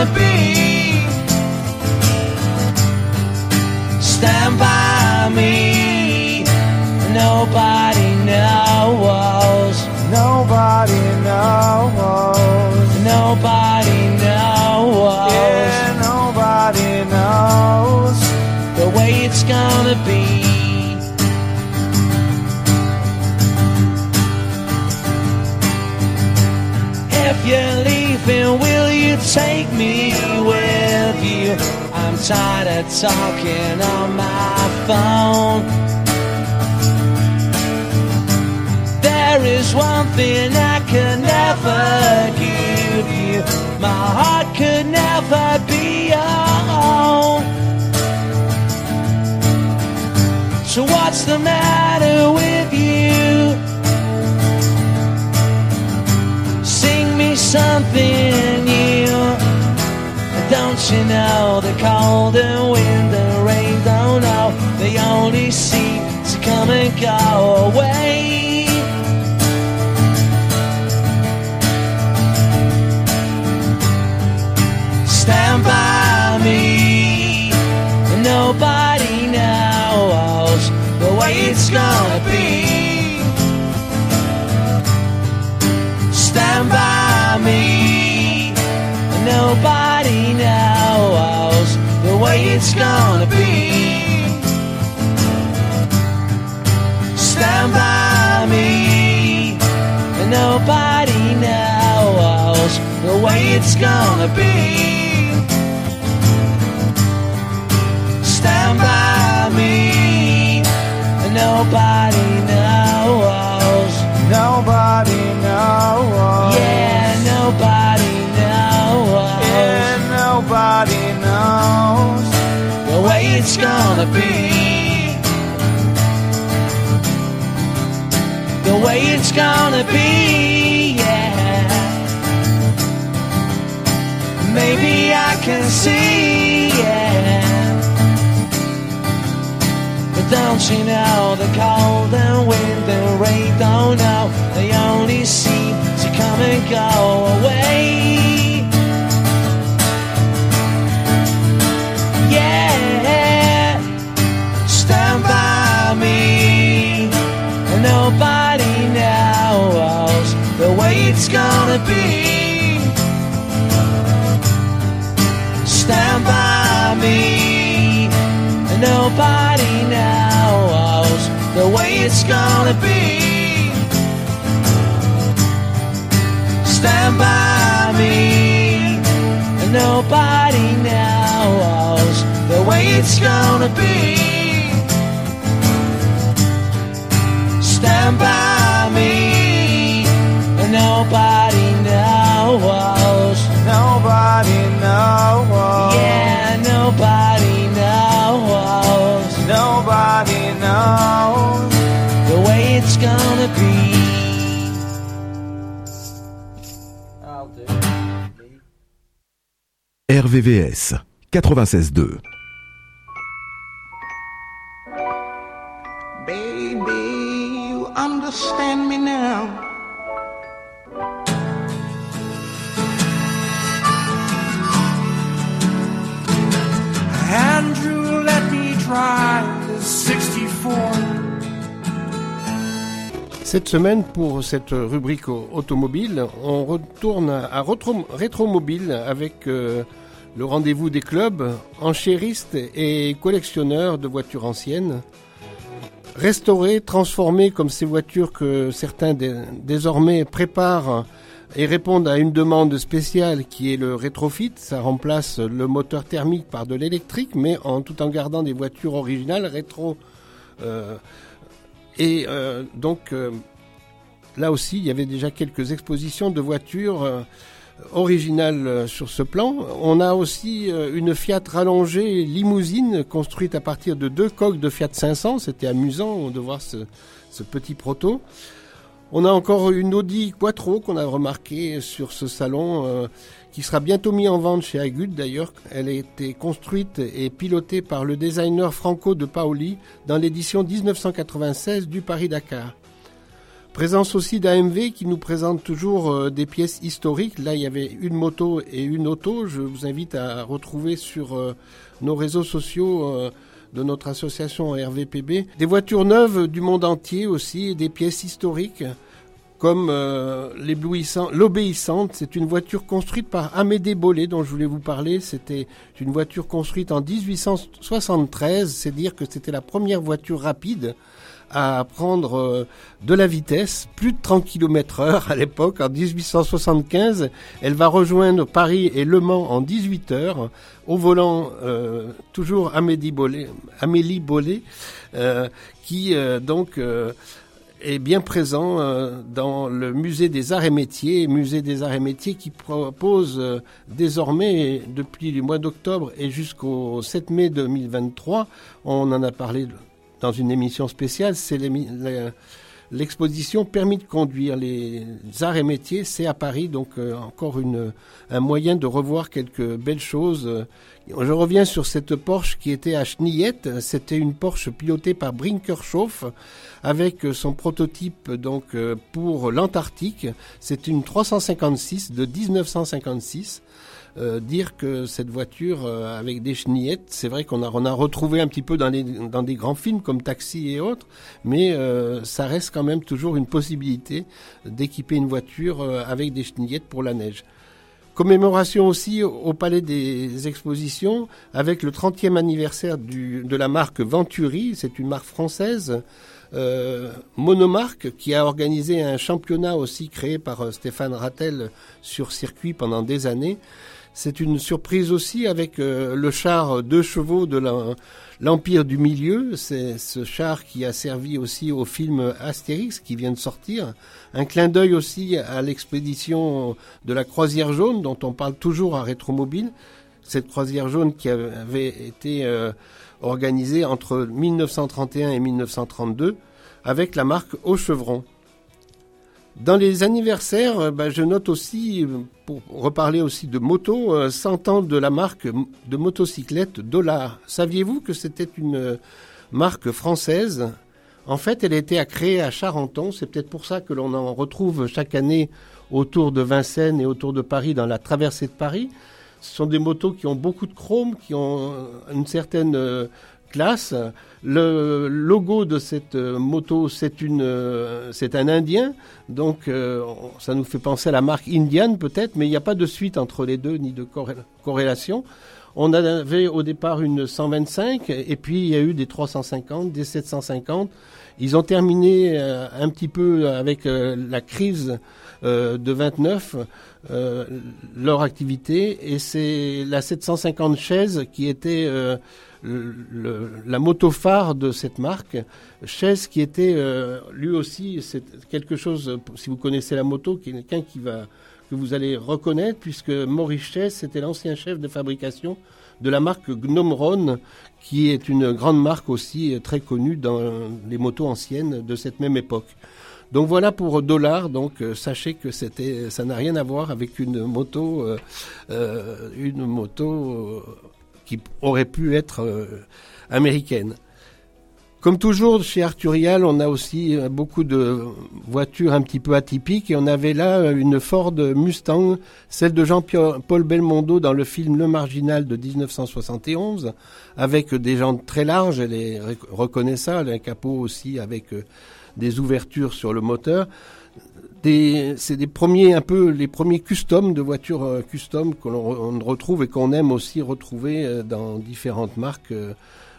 it's gonna be me with you? I'm tired of talking on my phone. There is one thing I could never give you. My heart could never be your own. So what's the matter with you? Sing me something you know the cold and wind and rain don't know they only seem to come and go away. Stand by me, nobody knows the way it's gonna it's gonna be. Stand by me, and nobody knows the way it's gonna be. Stand by me, and nobody gonna be. The way it's gonna be, yeah. Maybe I can see, yeah. But don't you know the cold and wind and rain don't know they only seem to come and go away. It's gonna be. Stand by me. Nobody knows the way it's gonna be. Stand by me. Nobody knows the way it's gonna be. Nobody knows. Yeah, nobody knows. Nobody knows the way it's gonna be. I'll do. RVVS 96.2. Baby, you understand me now. Cette semaine, pour cette rubrique au- automobile, on retourne à Rétromobile avec euh, le rendez-vous des clubs, enchéristes et collectionneurs de voitures anciennes. Restaurées, transformées comme ces voitures que certains dé- désormais préparent et répondent à une demande spéciale qui est le rétrofit. Ça remplace le moteur thermique par de l'électrique, mais en tout en gardant des voitures originales rétro. euh, et euh, donc euh, là aussi, il y avait déjà quelques expositions de voitures euh, originales euh, sur ce plan. On a aussi euh, une Fiat rallongée limousine construite à partir de deux coques de Fiat 500. C'était amusant de voir ce, ce petit proto. On a encore une Audi Quattro qu'on a remarqué sur ce salon, qui sera bientôt mis en vente chez Agud d'ailleurs. Elle a été construite et pilotée par le designer Franco de Paoli dans l'édition 1996 du Paris-Dakar. Présence aussi d'AMV qui nous présente toujours euh, des pièces historiques. Là, il y avait une moto et une auto. Je vous invite à retrouver sur euh, nos réseaux sociaux euh, de notre association RVPB des voitures neuves du monde entier aussi, des pièces historiques comme euh, l'obéissante. C'est une voiture construite par Amédée Bollet dont je voulais vous parler. C'était une voiture construite en 1873. C'est dire que c'était la première voiture rapide à prendre euh, de la vitesse, plus de 30 km heure à l'époque, en 1875. Elle va rejoindre Paris et Le Mans en 18 heures. Au volant, euh, toujours Amélie Bollet, Amélie euh, qui euh, donc est bien présent euh, dans le musée des arts et métiers, musée des arts et métiers qui propose euh, désormais, depuis le mois d'octobre et jusqu'au 7 mai 2023, on en a parlé dans une émission spéciale, c'est l'exposition Permis de conduire. Les arts et métiers, c'est à Paris, donc euh, encore une, un moyen de revoir quelques belles choses. Je reviens sur cette Porsche qui était à Schnillette. C'était une Porsche pilotée par Brinkerhoff avec son prototype donc euh, pour l'Antarctique. C'est une 356 de 1956. Euh, dire que cette voiture euh, avec des chenillettes, c'est vrai qu'on a, on a retrouvé un petit peu dans, les, dans des grands films comme Taxi et autres, mais euh, ça reste quand même toujours une possibilité d'équiper une voiture euh, avec des chenillettes pour la neige. Commémoration aussi au Palais des Expositions avec le 30e anniversaire du, de la marque Venturi, c'est une marque française, euh, monomarque qui a organisé un championnat aussi créé par euh, Stéphane Rattel sur circuit pendant des années. C'est une surprise aussi avec euh, le char deux chevaux de l'Empire du Milieu. C'est ce char qui a servi aussi au film Astérix qui vient de sortir. Un clin d'œil aussi à l'expédition de la croisière jaune dont on parle toujours à Rétromobile. Cette croisière jaune qui avait été euh, organisée entre 1931 et 1932 avec la marque Au Chevron. Dans les anniversaires, euh, bah, je note aussi, euh, pour reparler aussi de moto, euh, 100 ans de la marque de motocyclette Dollar. Saviez-vous que c'était une euh, marque française? En fait, elle a été créée à Charenton. C'est peut-être pour ça que l'on en retrouve chaque année autour de Vincennes et autour de Paris dans la traversée de Paris. Ce sont des motos qui ont beaucoup de chrome, qui ont une certaine euh, classe. Le logo de cette euh, moto, c'est une, euh, c'est un Indien, donc euh, ça nous fait penser à la marque Indian peut-être, mais il n'y a pas de suite entre les deux ni de corré- corrélation. On avait au départ une 125 et puis il y a eu des 350, des 750. Ils ont terminé un petit peu avec la crise de 29 euh, leur activité et c'est la 750 chaise qui était la moto phare de cette marque. Chaise qui était euh, lui aussi c'est quelque chose si vous connaissez la moto quelqu'un qui va que vous allez reconnaître puisque Maurice Chaise c'était l'ancien chef de fabrication de la marque Gnomron qui est une grande marque aussi très connue dans les motos anciennes de cette même époque. Donc voilà pour Dollar. Donc euh, sachez que ça n'a rien à voir avec une moto, euh, une moto qui aurait pu être euh, américaine. Comme toujours chez Arturial, on a aussi euh, beaucoup de voitures un petit peu atypiques et on avait là euh, une Ford Mustang, celle de Jean-Paul Belmondo dans le film Le Marginal de 1971, avec des jantes très larges, elle est rec- reconnaissable, un capot aussi avec des ouvertures sur le moteur. C'est des premiers un peu les premiers customs de voitures euh, custom que l'on re- on retrouve et qu'on aime aussi retrouver euh, dans différentes marques euh,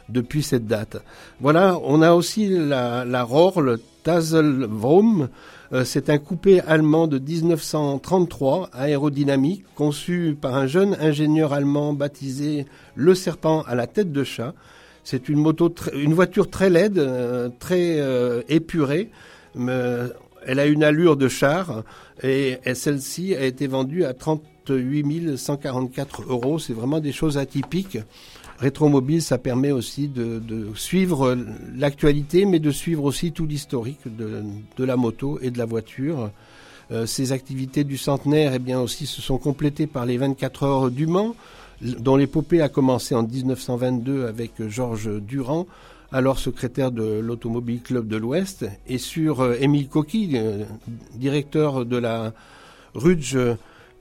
depuis cette date. Voilà, on a aussi la, la Rohr, le c'est un coupé allemand de 1933, aérodynamique, conçu par un jeune ingénieur allemand baptisé Le Serpent à la tête de chat. C'est une moto, une voiture très laide, très épurée. Elle a une allure de char et, celle-ci a été vendue à 38 144 euros. C'est vraiment des choses atypiques. Rétromobile, ça permet aussi de, suivre l'actualité, mais de suivre aussi tout l'historique de, de la moto et de la voiture. Euh, ces activités du centenaire, eh bien aussi, se sont complétées par les 24 heures du Mans, dont l'épopée a commencé en 1922 avec Georges Durand, alors secrétaire de l'Automobile Club de l'Ouest, et sur euh, Émile Coquille, euh, directeur de la Rudge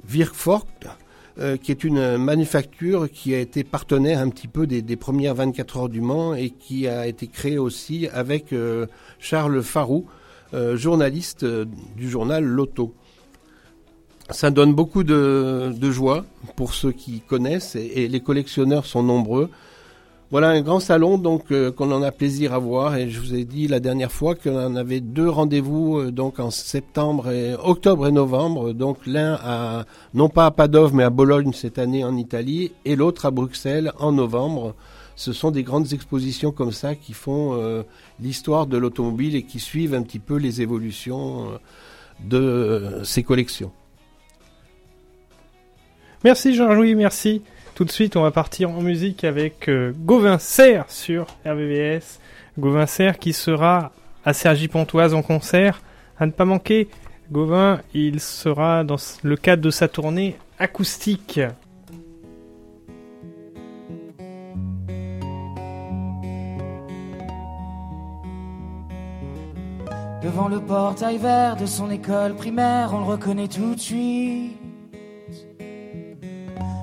Virkfort, euh, qui est une manufacture qui a été partenaire un petit peu des, premières 24 heures du Mans et qui a été créée aussi avec Charles Farou, journaliste du journal L'Auto. Ça donne beaucoup de, joie pour ceux qui connaissent et les collectionneurs sont nombreux. Voilà un grand salon donc euh, qu'on en a plaisir à voir et je vous ai dit la dernière fois qu'on avait deux rendez-vous euh, donc en septembre octobre et novembre donc l'un à non pas à Padov mais à Bologne cette année en Italie et l'autre à Bruxelles en novembre. Ce sont des grandes expositions comme ça qui font euh, l'histoire de l'automobile et qui suivent un petit peu les évolutions de ces collections. Merci Jean-Louis, merci. Tout de suite, on va partir en musique avec euh, Gauvin Serre sur RVVS. Gauvin Serre qui sera à Sergi Pontoise en concert. À ne pas manquer, Gauvin, il sera dans le cadre de sa tournée acoustique. Devant le portail vert de son école primaire, on le reconnaît tout de suite.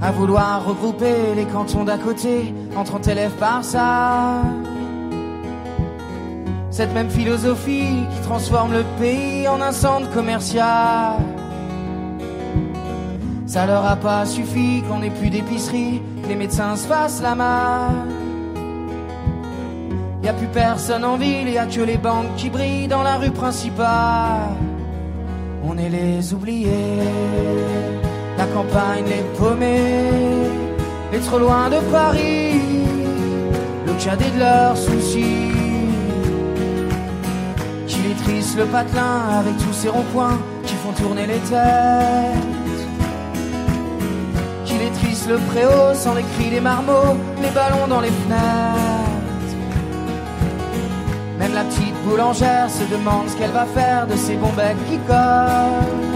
À vouloir regrouper les cantons d'à côté en 30 élèves par salle. Cette même philosophie qui transforme le pays en un centre commercial. Ça leur a pas suffi qu'on ait plus d'épicerie, que les médecins se fassent la malle. Y a plus personne en ville, y a que les banques qui brillent dans la rue principale. On est les oubliés, la campagne les paumés, les trop loin de Paris, le cadet de leurs soucis. Est triste le patelin avec tous ces ronds-points qui font tourner les têtes? Est triste le préau sans les cris des marmots, les ballons dans les fenêtres? Même la petite boulangère se demande ce qu'elle va faire de ces bons qui collent.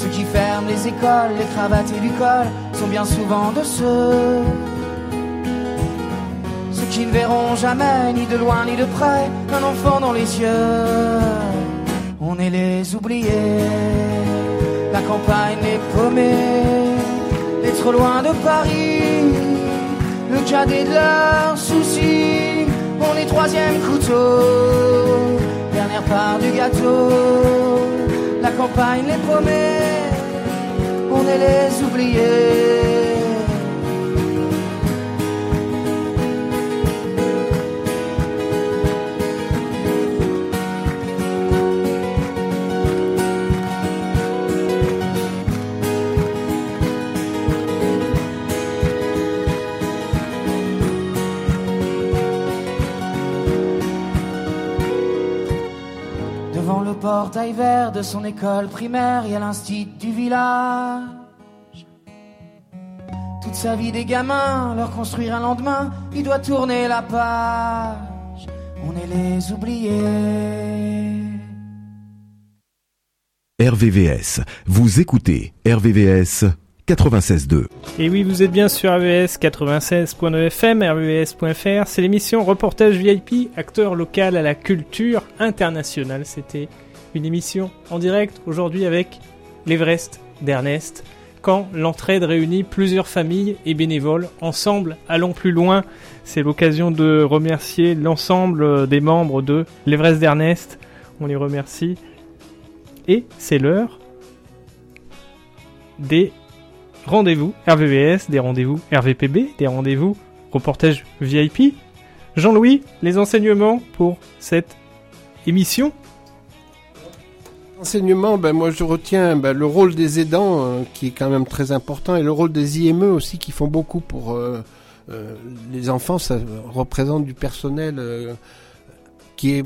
Ceux qui ferment les écoles, les cravates et du col sont bien souvent de ceux. Ceux qui ne verront jamais, ni de loin ni de près, un enfant dans les yeux. On est les oubliés, la campagne, les paumés, les trop loin de Paris, le cadet de leurs soucis. On est troisième couteau, dernière part du gâteau la campagne, les paumés, on est les oubliés. Portail vert de son école primaire, il y a l'instit du village. Toute sa vie des gamins, leur construire un lendemain, il doit tourner la page. On est les oubliés. RVVS. Vous écoutez RVVS 96.2. Et oui, vous êtes bien sur RVS 96.9 FM. C'est l'émission Reportage VIP, acteur local à la culture internationale. C'était une émission en direct aujourd'hui avec l'Everest d'Ernest. Quand l'entraide réunit plusieurs familles et bénévoles ensemble, allons plus loin. C'est l'occasion de remercier l'ensemble des membres de l'Everest d'Ernest. On les remercie. Et c'est l'heure des rendez-vous RVVS, des rendez-vous RVPB, des rendez-vous reportage VIP. Jean-Louis, les enseignements pour cette émission Enseignement, ben moi je retiens ben, le rôle des aidants euh, qui est quand même très important et le rôle des IME aussi qui font beaucoup pour euh, euh, les enfants. Ça représente du personnel qui est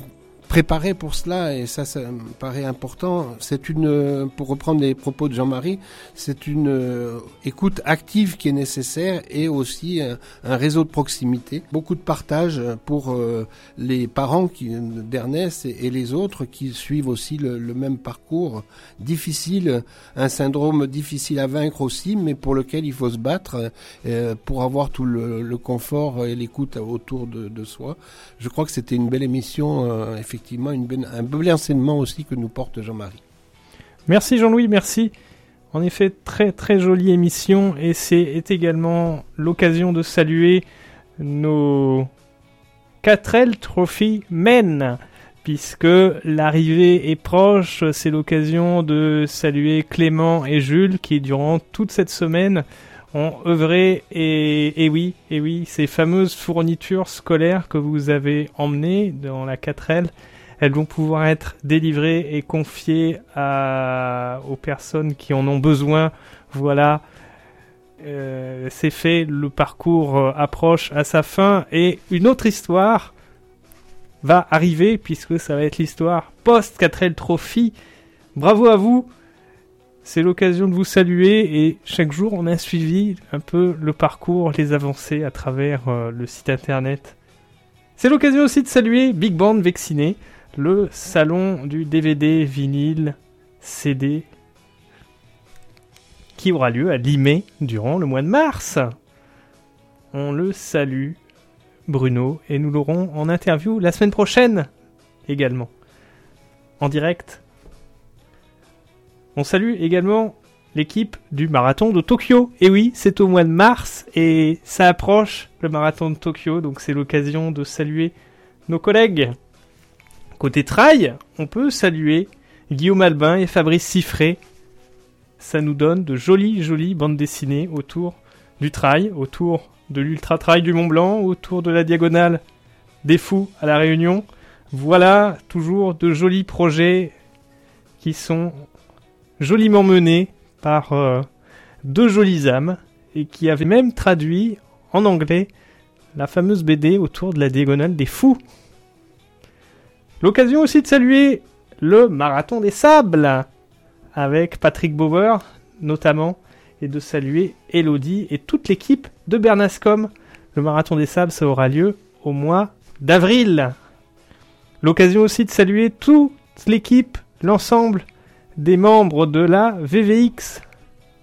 préparé pour cela et ça, ça me paraît important. C'est une, euh, pour reprendre les propos de Jean-Marie, c'est une euh, écoute active qui est nécessaire et aussi un, un réseau de proximité. Beaucoup de partage pour euh, les parents d'Ernest et, les autres qui suivent aussi le, même parcours difficile, un syndrome difficile à vaincre aussi, mais pour lequel il faut se battre euh, pour avoir tout le, confort et l'écoute autour de, soi. Je crois que c'était une belle émission, euh, un bel enseignement aussi que nous porte Jean-Marie. Merci Jean-Louis, merci. En effet, très très jolie émission et c'est est également l'occasion de saluer nos 4L Trophy Men puisque l'arrivée est proche, c'est l'occasion de saluer Clément et Jules qui durant toute cette semaine ont œuvré et, et oui, et oui, ces fameuses fournitures scolaires que vous avez emmenées dans la 4L elles vont pouvoir être délivrées et confiées aux personnes qui en ont besoin. Voilà, Euh, c'est fait, le parcours euh, approche à sa fin et une autre histoire va arriver puisque ça va être l'histoire post 4L Trophy. Bravo à vous, c'est l'occasion de vous saluer et chaque jour on a suivi un peu le parcours, les avancées à travers euh, le site internet. C'est l'occasion aussi de saluer Big Band Vacciné, le salon du DVD, vinyle, CD, qui aura lieu à Limay durant le mois de mars. On le salue, Bruno, et nous l'aurons en interview la semaine prochaine également, en direct. On salue également l'équipe du marathon de Tokyo. Et oui, c'est au mois de mars et ça approche le marathon de Tokyo, donc c'est l'occasion de saluer nos collègues. Côté trail, on peut saluer Guillaume Albin et Fabrice Siffré. Ça nous donne de jolies, jolies bandes dessinées autour du trail, autour de l'ultra trail du Mont Blanc, autour de la diagonale des fous à la Réunion. Voilà toujours de jolis projets qui sont joliment menés par euh, deux jolies âmes et qui avaient même traduit en anglais la fameuse BD autour de la diagonale des fous. L'occasion aussi de saluer le marathon des sables avec Patrick Bauer notamment et de saluer Elodie et toute l'équipe de Bernascom. Le marathon des sables, ça aura lieu au mois d'avril. L'occasion aussi de saluer toute l'équipe, l'ensemble des membres de la VVX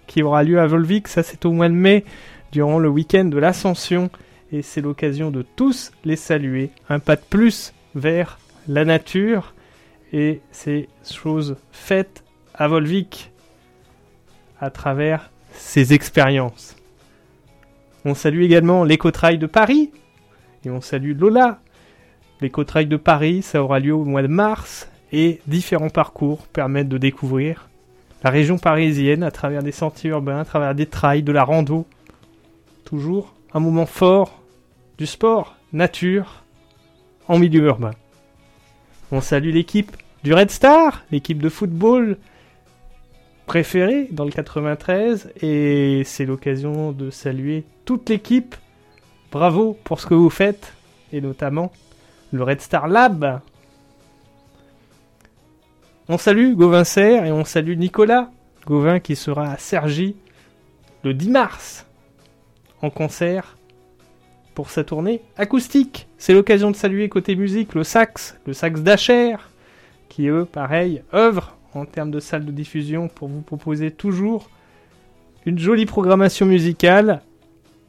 qui aura lieu à Volvic, ça c'est au mois de mai, durant le week-end de l'Ascension. Et c'est l'occasion de tous les saluer. Un pas de plus vers la nature. Et ces choses faites à Volvic à travers ces expériences. On salue également l'éco-trail de Paris. Et on salue Lola. L'éco-trail de Paris, ça aura lieu au mois de mars. Et différents parcours permettent de découvrir la région parisienne à travers des sentiers urbains, à travers des trails, de la rando. Toujours un moment fort du sport, nature, en milieu urbain. On salue l'équipe du Red Star, l'équipe de football préférée dans le 93, et c'est l'occasion de saluer toute l'équipe. Bravo pour ce que vous faites, et notamment le Red Star Lab, on salue Gauvin Serre et on salue Nicolas Gauvin qui sera à Sergi le 10 mars en concert pour sa tournée acoustique. C'est l'occasion de saluer côté musique le sax, le sax d'Acher, qui eux, pareil, œuvrent en termes de salle de diffusion pour vous proposer toujours une jolie programmation musicale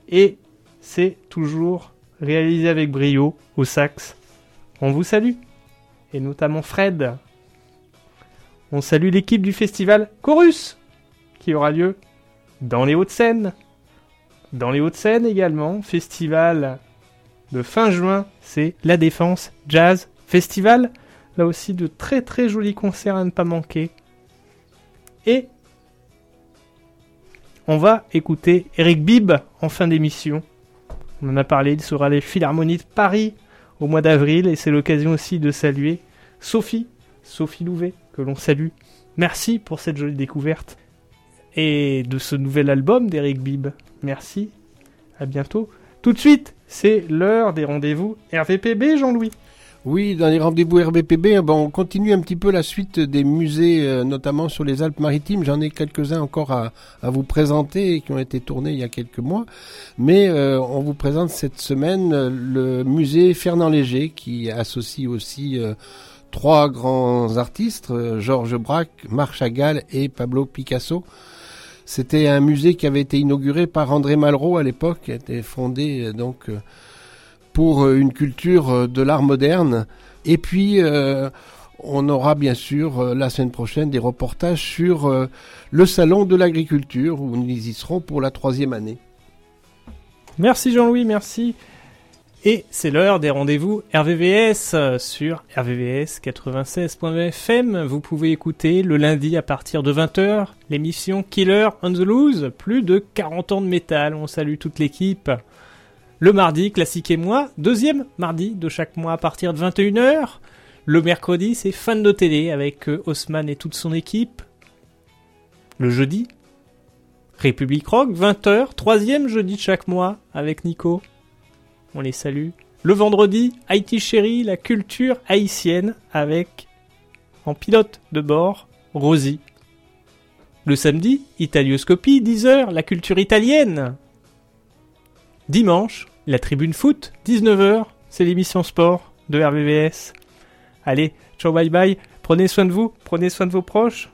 et c'est toujours réalisé avec brio au sax. On vous salue et notamment Fred on salue l'équipe du festival Chorus, qui aura lieu dans les Hauts-de-Seine. Dans les Hauts-de-Seine également, festival de fin juin, c'est La Défense Jazz Festival. Là aussi, de très très jolis concerts à ne pas manquer. Et on va écouter Eric Bibb en fin d'émission. On en a parlé, il sera les Philharmonies de Paris au mois d'avril et c'est l'occasion aussi de saluer Sophie, Sophie Louvet, que l'on salue. Merci pour cette jolie découverte et de ce nouvel album d'Eric Bibb. Merci, à bientôt. Tout de suite, c'est l'heure des rendez-vous RVPB, Jean-Louis. Oui, dans les rendez-vous RVPB, eh ben, on continue un petit peu la suite des musées, euh, notamment sur les Alpes-Maritimes. J'en ai quelques-uns encore à, vous présenter qui ont été tournés il y a quelques mois. Mais euh, on vous présente cette semaine euh, le musée Fernand Léger qui associe aussi trois grands artistes, Georges Braque, Marc Chagall et Pablo Picasso. C'était un musée qui avait été inauguré par André Malraux à l'époque, qui a été fondé euh, donc euh, pour une culture de l'art moderne. Et puis on aura bien sûr la semaine prochaine des reportages sur le salon de l'agriculture où nous y serons pour la troisième année. Merci Jean-Louis, merci. Et c'est l'heure des rendez-vous RVVS euh, sur RVVS 96.fm. Vous pouvez écouter le lundi à partir de 20h l'émission Killer on the Loose. Plus de 40 ans de métal. On salue toute l'équipe. Le mardi, classique et moi. Deuxième mardi de chaque mois à partir de 21h. Le mercredi, c'est fan de télé avec euh, Haussmann et toute son équipe. Le jeudi, République Rock, 20h. Troisième jeudi de chaque mois avec Nico on les salue. Le vendredi, Haïti Chéri, la culture haïtienne avec en pilote de bord Rosie. Le samedi, Italioscopie, 10h, la culture italienne. Dimanche, la tribune foot, 19h, c'est l'émission sport de RVVS. Allez, ciao bye bye, prenez soin de vous, prenez soin de vos proches,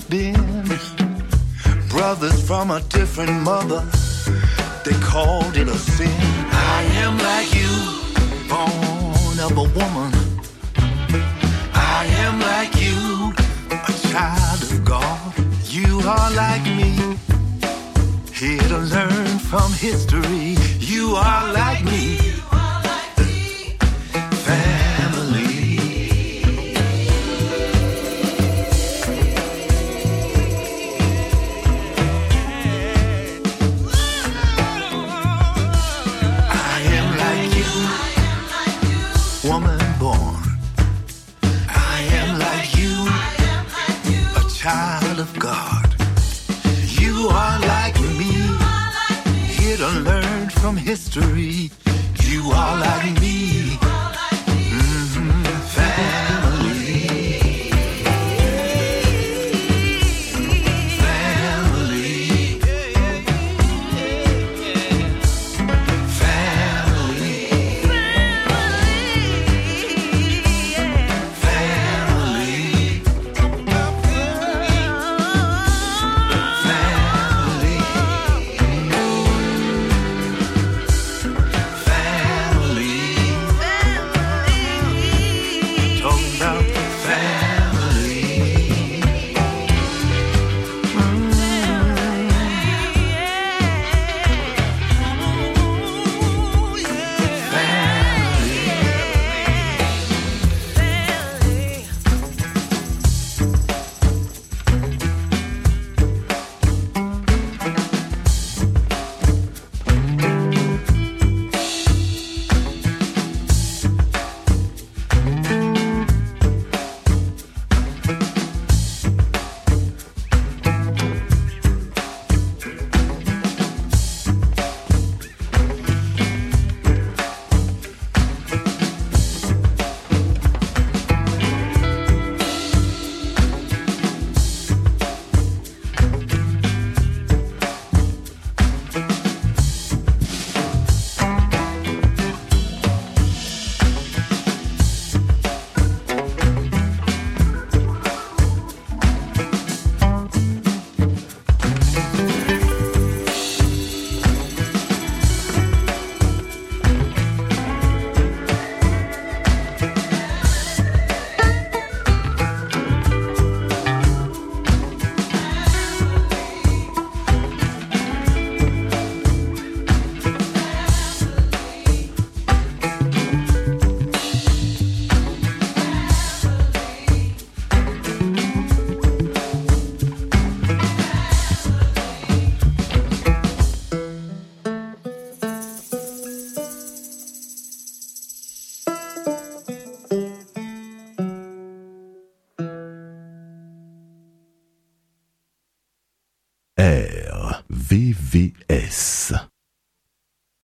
have been brothers from a different mother. They called it a sin. I am like you, born of a woman. I am like you, a child of God. You are like me, here to learn from history. You are like me